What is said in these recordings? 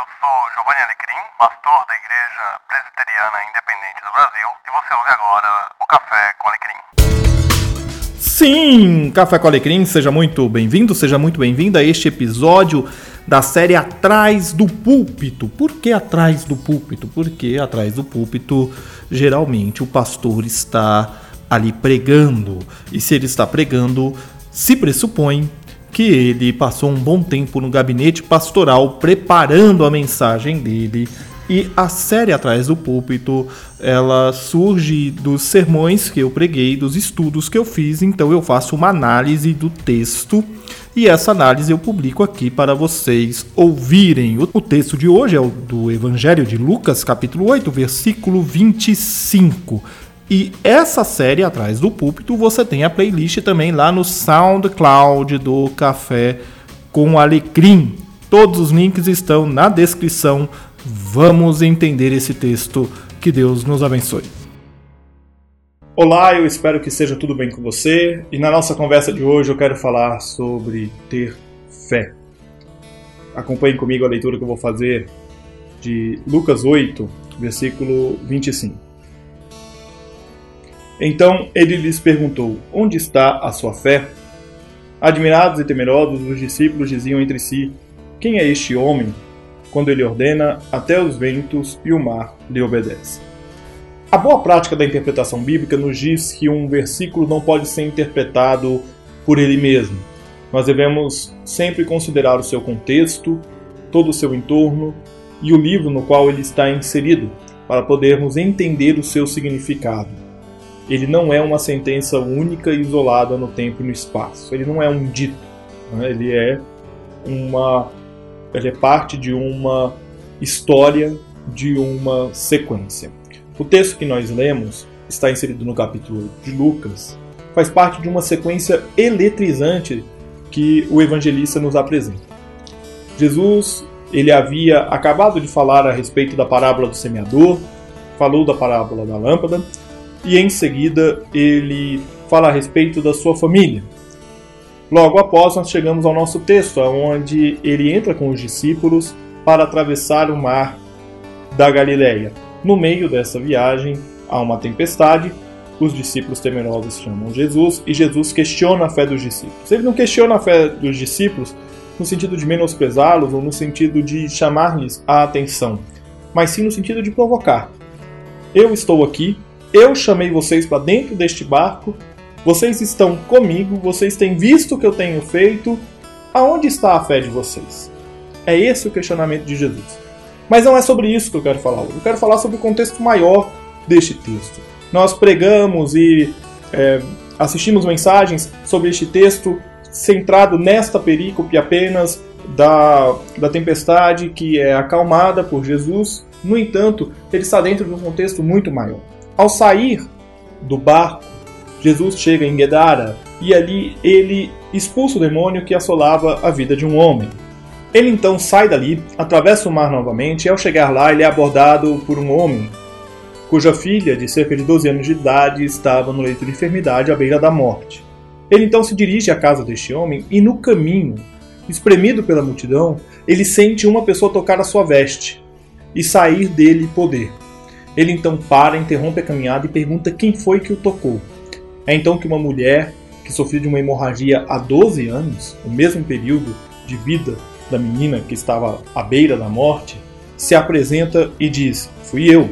eu sou Giovanni Alecrim, pastor da Igreja Presbiteriana Independente do Brasil, e você ouve agora o Café com Alecrim. Sim, Café com Alecrim, seja muito bem-vindo, seja muito bem-vinda a este episódio da série Atrás do Púlpito. Por que atrás do púlpito? Porque atrás do púlpito, geralmente, o pastor está ali pregando. E se ele está pregando, se pressupõe que ele passou um bom tempo no gabinete pastoral preparando a mensagem dele. E a série Atrás do Púlpito, ela surge dos sermões que eu preguei, dos estudos que eu fiz, então eu faço uma análise do texto e essa análise eu publico aqui para vocês ouvirem. O texto de hoje é o do Evangelho de Lucas, capítulo 8, versículo 25. E essa série atrás do púlpito você tem a playlist também lá no SoundCloud do Café com Alecrim. Todos os links estão na descrição. Vamos entender esse texto. Que Deus nos abençoe. Olá, eu espero que seja tudo bem com você. E na nossa conversa de hoje eu quero falar sobre ter fé. Acompanhe comigo a leitura que eu vou fazer de Lucas 8, versículo 25. Então ele lhes perguntou: Onde está a sua fé? Admirados e temerosos, os discípulos diziam entre si: Quem é este homem? Quando ele ordena, até os ventos e o mar lhe obedecem. A boa prática da interpretação bíblica nos diz que um versículo não pode ser interpretado por ele mesmo. Nós devemos sempre considerar o seu contexto, todo o seu entorno e o livro no qual ele está inserido, para podermos entender o seu significado ele não é uma sentença única e isolada no tempo e no espaço. Ele não é um dito. Né? Ele é uma, ele é parte de uma história, de uma sequência. O texto que nós lemos está inserido no capítulo de Lucas. Faz parte de uma sequência eletrizante que o evangelista nos apresenta. Jesus ele havia acabado de falar a respeito da parábola do semeador, falou da parábola da lâmpada e em seguida ele fala a respeito da sua família. Logo após, nós chegamos ao nosso texto, onde ele entra com os discípulos para atravessar o mar da Galileia. No meio dessa viagem, há uma tempestade, os discípulos temerosos chamam Jesus e Jesus questiona a fé dos discípulos. Ele não questiona a fé dos discípulos no sentido de menosprezá-los ou no sentido de chamar-lhes a atenção, mas sim no sentido de provocar. Eu estou aqui, eu chamei vocês para dentro deste barco, vocês estão comigo, vocês têm visto o que eu tenho feito. Aonde está a fé de vocês? É esse o questionamento de Jesus. Mas não é sobre isso que eu quero falar hoje. Eu quero falar sobre o contexto maior deste texto. Nós pregamos e é, assistimos mensagens sobre este texto centrado nesta perícope apenas da, da tempestade que é acalmada por Jesus. No entanto, ele está dentro de um contexto muito maior. Ao sair do barco, Jesus chega em Gedara e ali ele expulsa o demônio que assolava a vida de um homem. Ele então sai dali, atravessa o mar novamente e ao chegar lá ele é abordado por um homem cuja filha, de cerca de 12 anos de idade, estava no leito de enfermidade à beira da morte. Ele então se dirige à casa deste homem e no caminho, espremido pela multidão, ele sente uma pessoa tocar a sua veste e sair dele poder. Ele então para, interrompe a caminhada e pergunta quem foi que o tocou. É então que uma mulher que sofreu de uma hemorragia há 12 anos, o mesmo período de vida da menina que estava à beira da morte, se apresenta e diz: Fui eu.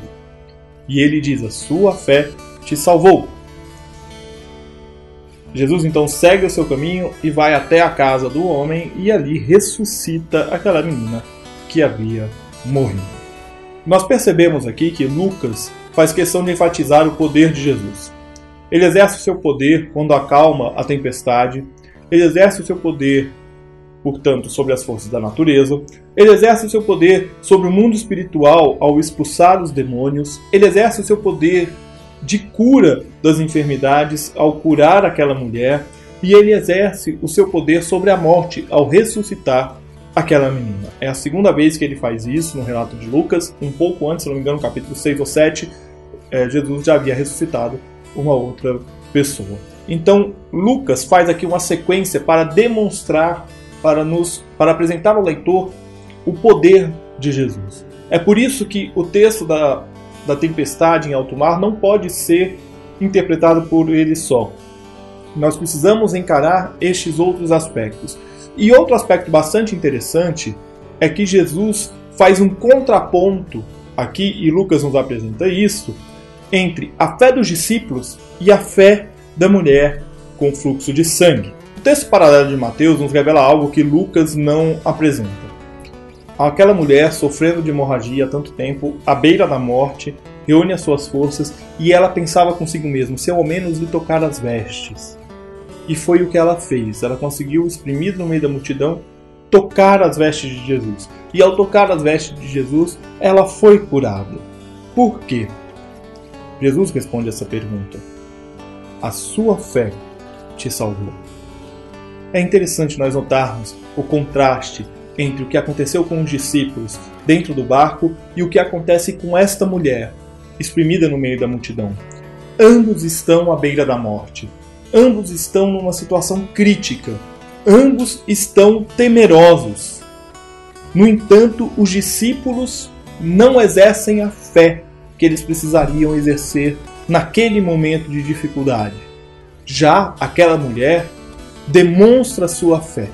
E ele diz: A sua fé te salvou. Jesus então segue o seu caminho e vai até a casa do homem e ali ressuscita aquela menina que havia morrido. Nós percebemos aqui que Lucas faz questão de enfatizar o poder de Jesus. Ele exerce o seu poder quando acalma a tempestade, ele exerce o seu poder, portanto, sobre as forças da natureza, ele exerce o seu poder sobre o mundo espiritual ao expulsar os demônios, ele exerce o seu poder de cura das enfermidades ao curar aquela mulher, e ele exerce o seu poder sobre a morte ao ressuscitar aquela menina. É a segunda vez que ele faz isso no relato de Lucas. Um pouco antes, se não me engano, no capítulo 6 ou 7, é, Jesus já havia ressuscitado uma outra pessoa. Então, Lucas faz aqui uma sequência para demonstrar, para nos, para apresentar ao leitor o poder de Jesus. É por isso que o texto da, da tempestade em alto mar não pode ser interpretado por ele só. Nós precisamos encarar estes outros aspectos. E outro aspecto bastante interessante é que Jesus faz um contraponto aqui, e Lucas nos apresenta isso, entre a fé dos discípulos e a fé da mulher com fluxo de sangue. O texto paralelo de Mateus nos revela algo que Lucas não apresenta. Aquela mulher sofrendo de hemorragia há tanto tempo, à beira da morte, reúne as suas forças e ela pensava consigo mesma: se eu ao menos lhe tocar as vestes. E foi o que ela fez. Ela conseguiu, exprimir no meio da multidão, tocar as vestes de Jesus. E ao tocar as vestes de Jesus, ela foi curada. Por quê? Jesus responde essa pergunta. A sua fé te salvou. É interessante nós notarmos o contraste entre o que aconteceu com os discípulos dentro do barco e o que acontece com esta mulher, exprimida no meio da multidão. Ambos estão à beira da morte. Ambos estão numa situação crítica. Ambos estão temerosos. No entanto, os discípulos não exercem a fé que eles precisariam exercer naquele momento de dificuldade. Já aquela mulher demonstra sua fé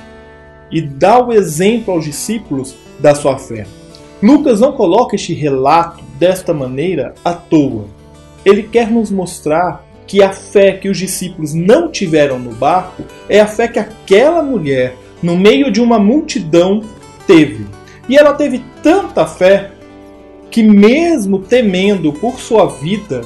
e dá o exemplo aos discípulos da sua fé. Lucas não coloca este relato desta maneira à toa. Ele quer nos mostrar que a fé que os discípulos não tiveram no barco é a fé que aquela mulher, no meio de uma multidão, teve. E ela teve tanta fé que, mesmo temendo por sua vida,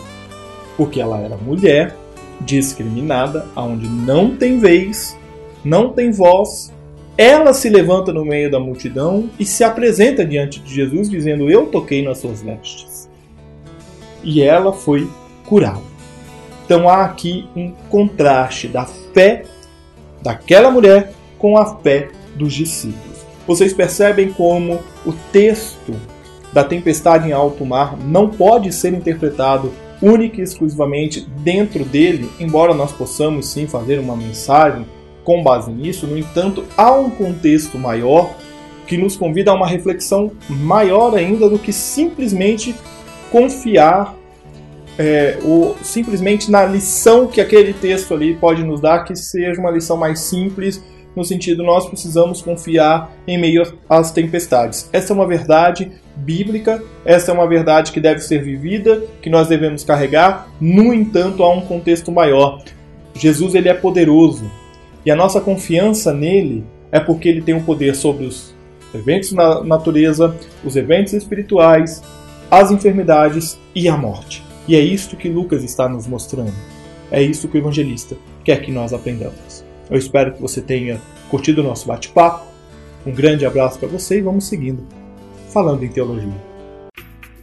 porque ela era mulher, discriminada, aonde não tem vez, não tem voz, ela se levanta no meio da multidão e se apresenta diante de Jesus, dizendo: Eu toquei nas suas vestes. E ela foi curada. Então há aqui um contraste da fé daquela mulher com a fé dos discípulos. Vocês percebem como o texto da tempestade em alto mar não pode ser interpretado única e exclusivamente dentro dele, embora nós possamos sim fazer uma mensagem com base nisso, no entanto, há um contexto maior que nos convida a uma reflexão maior ainda do que simplesmente confiar é, ou simplesmente na lição que aquele texto ali pode nos dar, que seja uma lição mais simples, no sentido nós precisamos confiar em meio às tempestades. Essa é uma verdade bíblica, essa é uma verdade que deve ser vivida, que nós devemos carregar. No entanto, há um contexto maior. Jesus ele é poderoso e a nossa confiança nele é porque ele tem o um poder sobre os eventos na natureza, os eventos espirituais, as enfermidades e a morte. E é isto que Lucas está nos mostrando. É isso que o evangelista quer que nós aprendamos. Eu espero que você tenha curtido o nosso bate-papo. Um grande abraço para você e vamos seguindo falando em teologia.